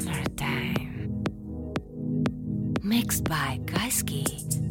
Summertime. Mixed by Kaiski.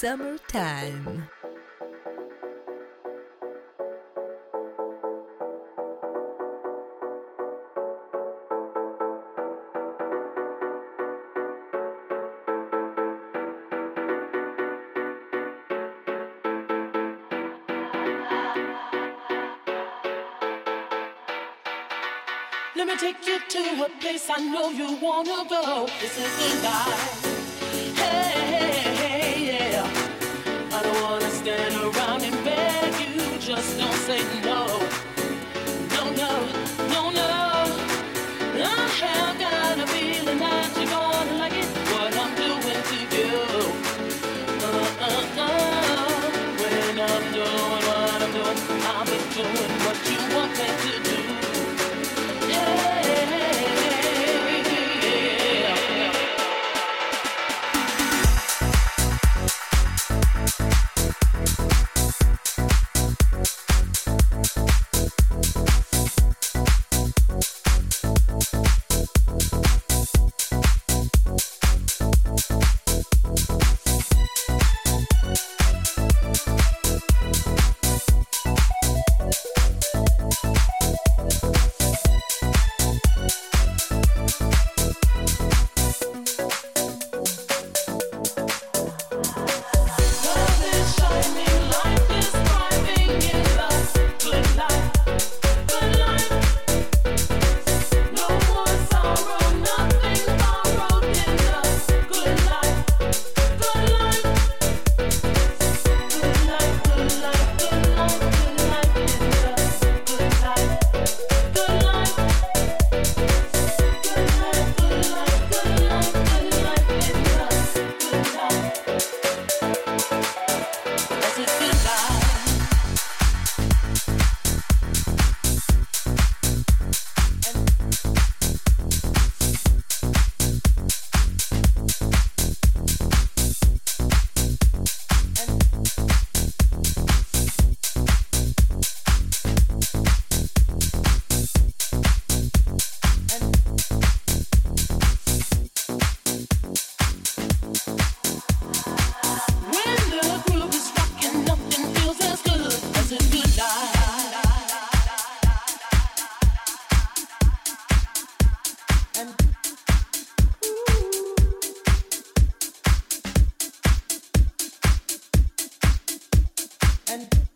Mascara, me take you to a place I know you wanna go. This is the life. Wanna stand around and beg you. Just don't say no. and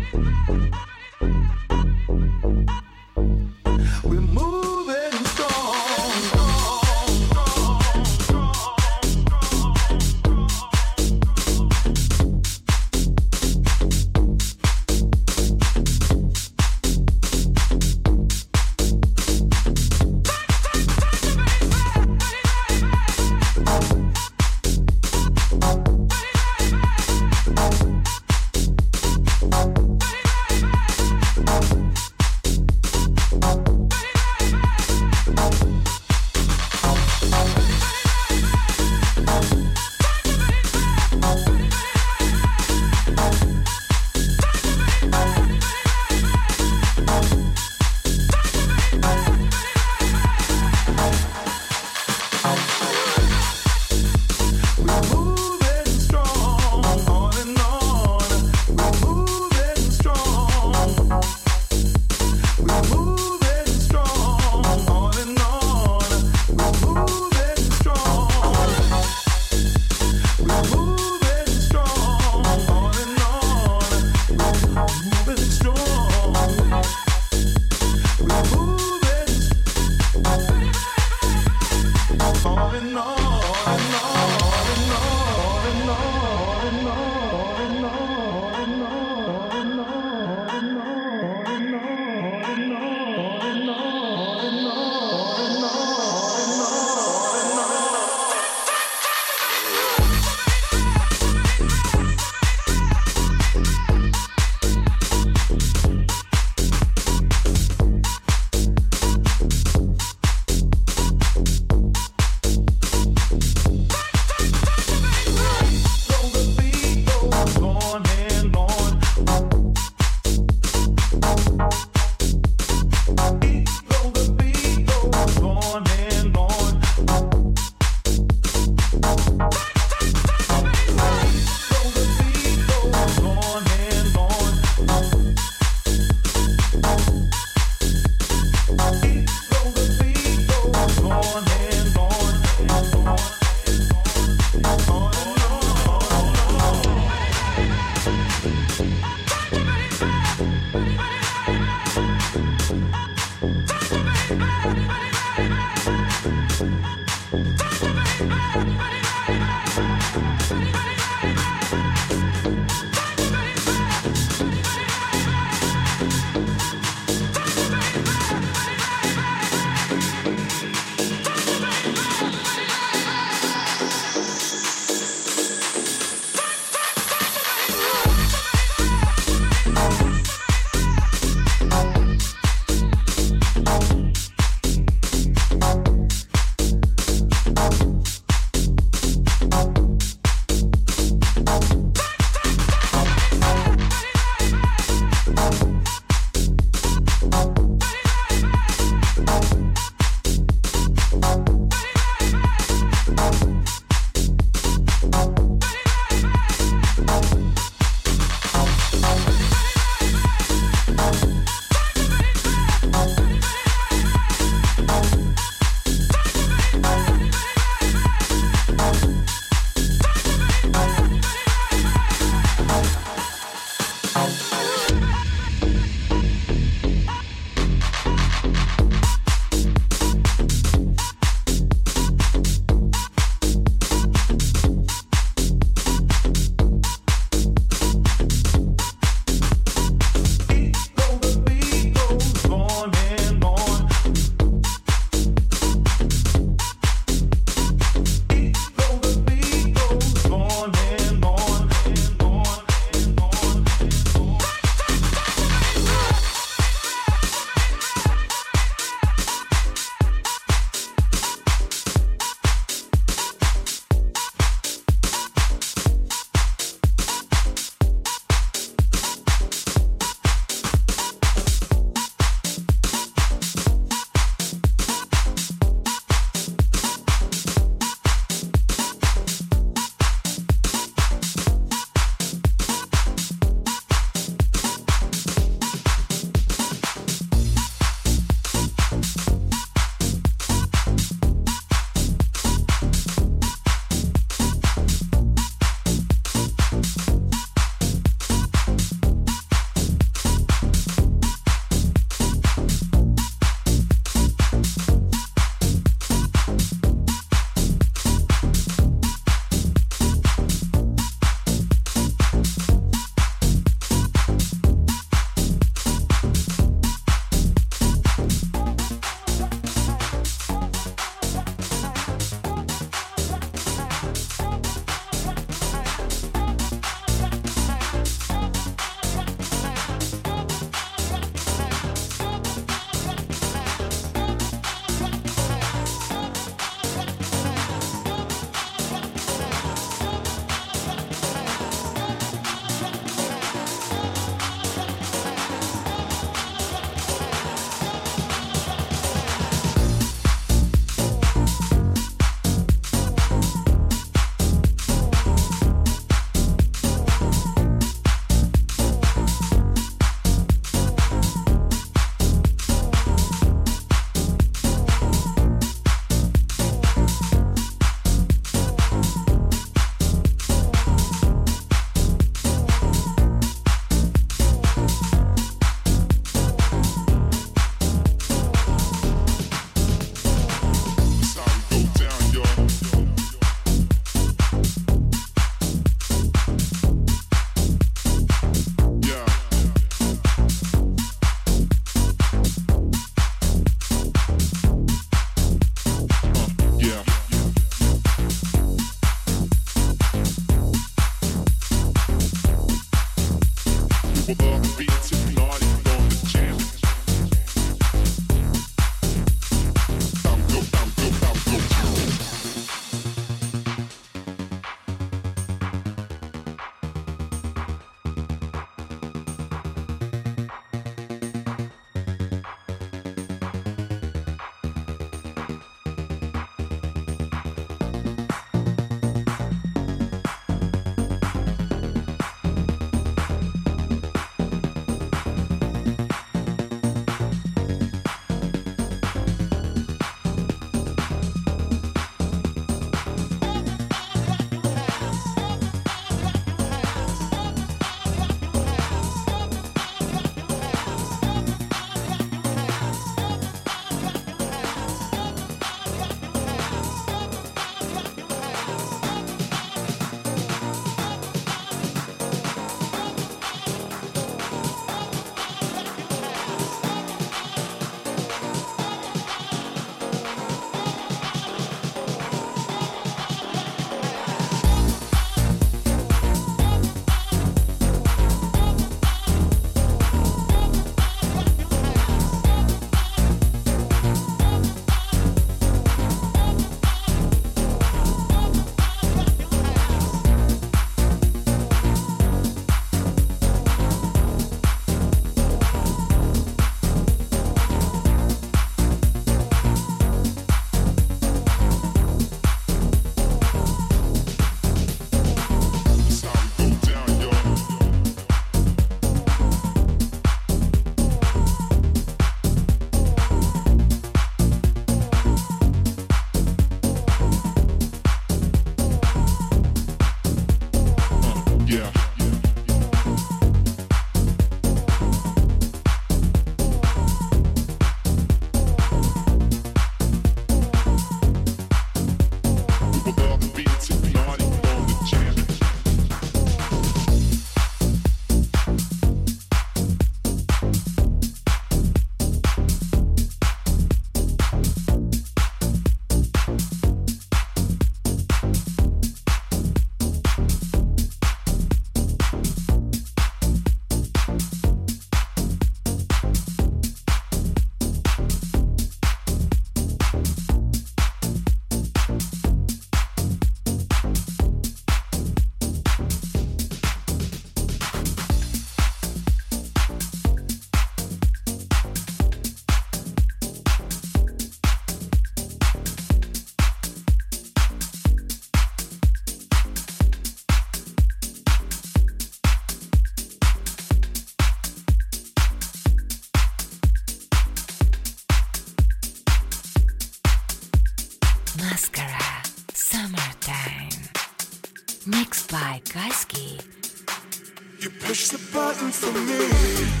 for me.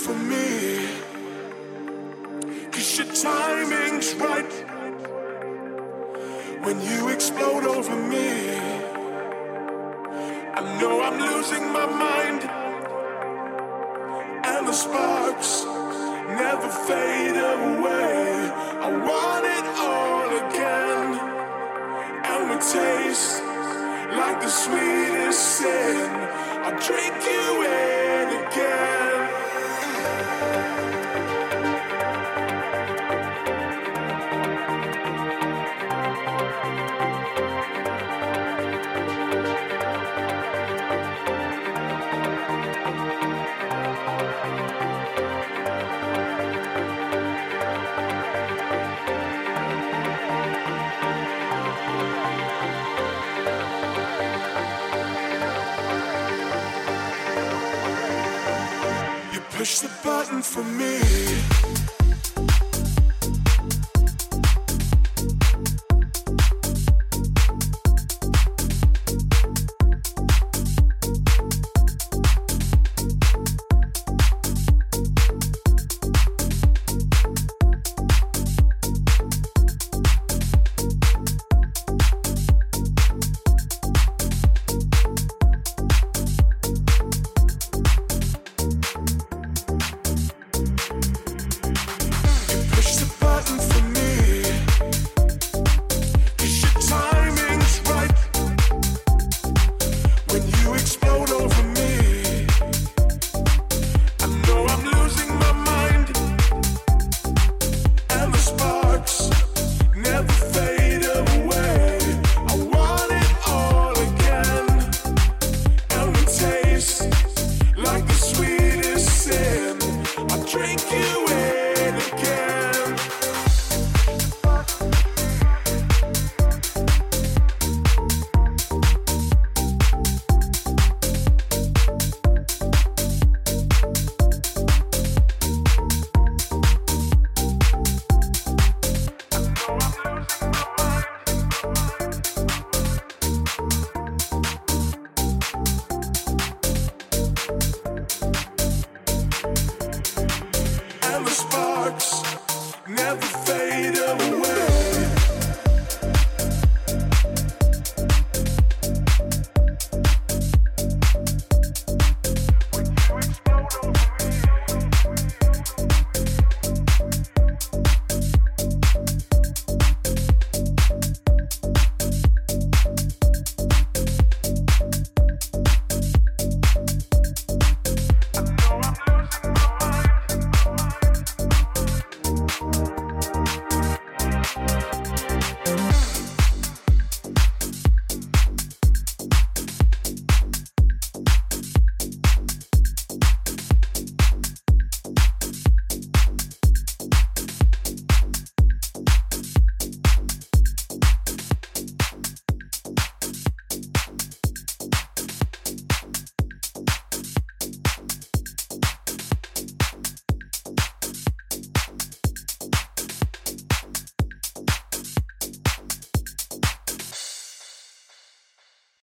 for me. Cause your timing's right. When you explode over me, I know I'm losing my mind. And the sparks never fade away. I want it all again. And we taste like the sweetest sin. I drink you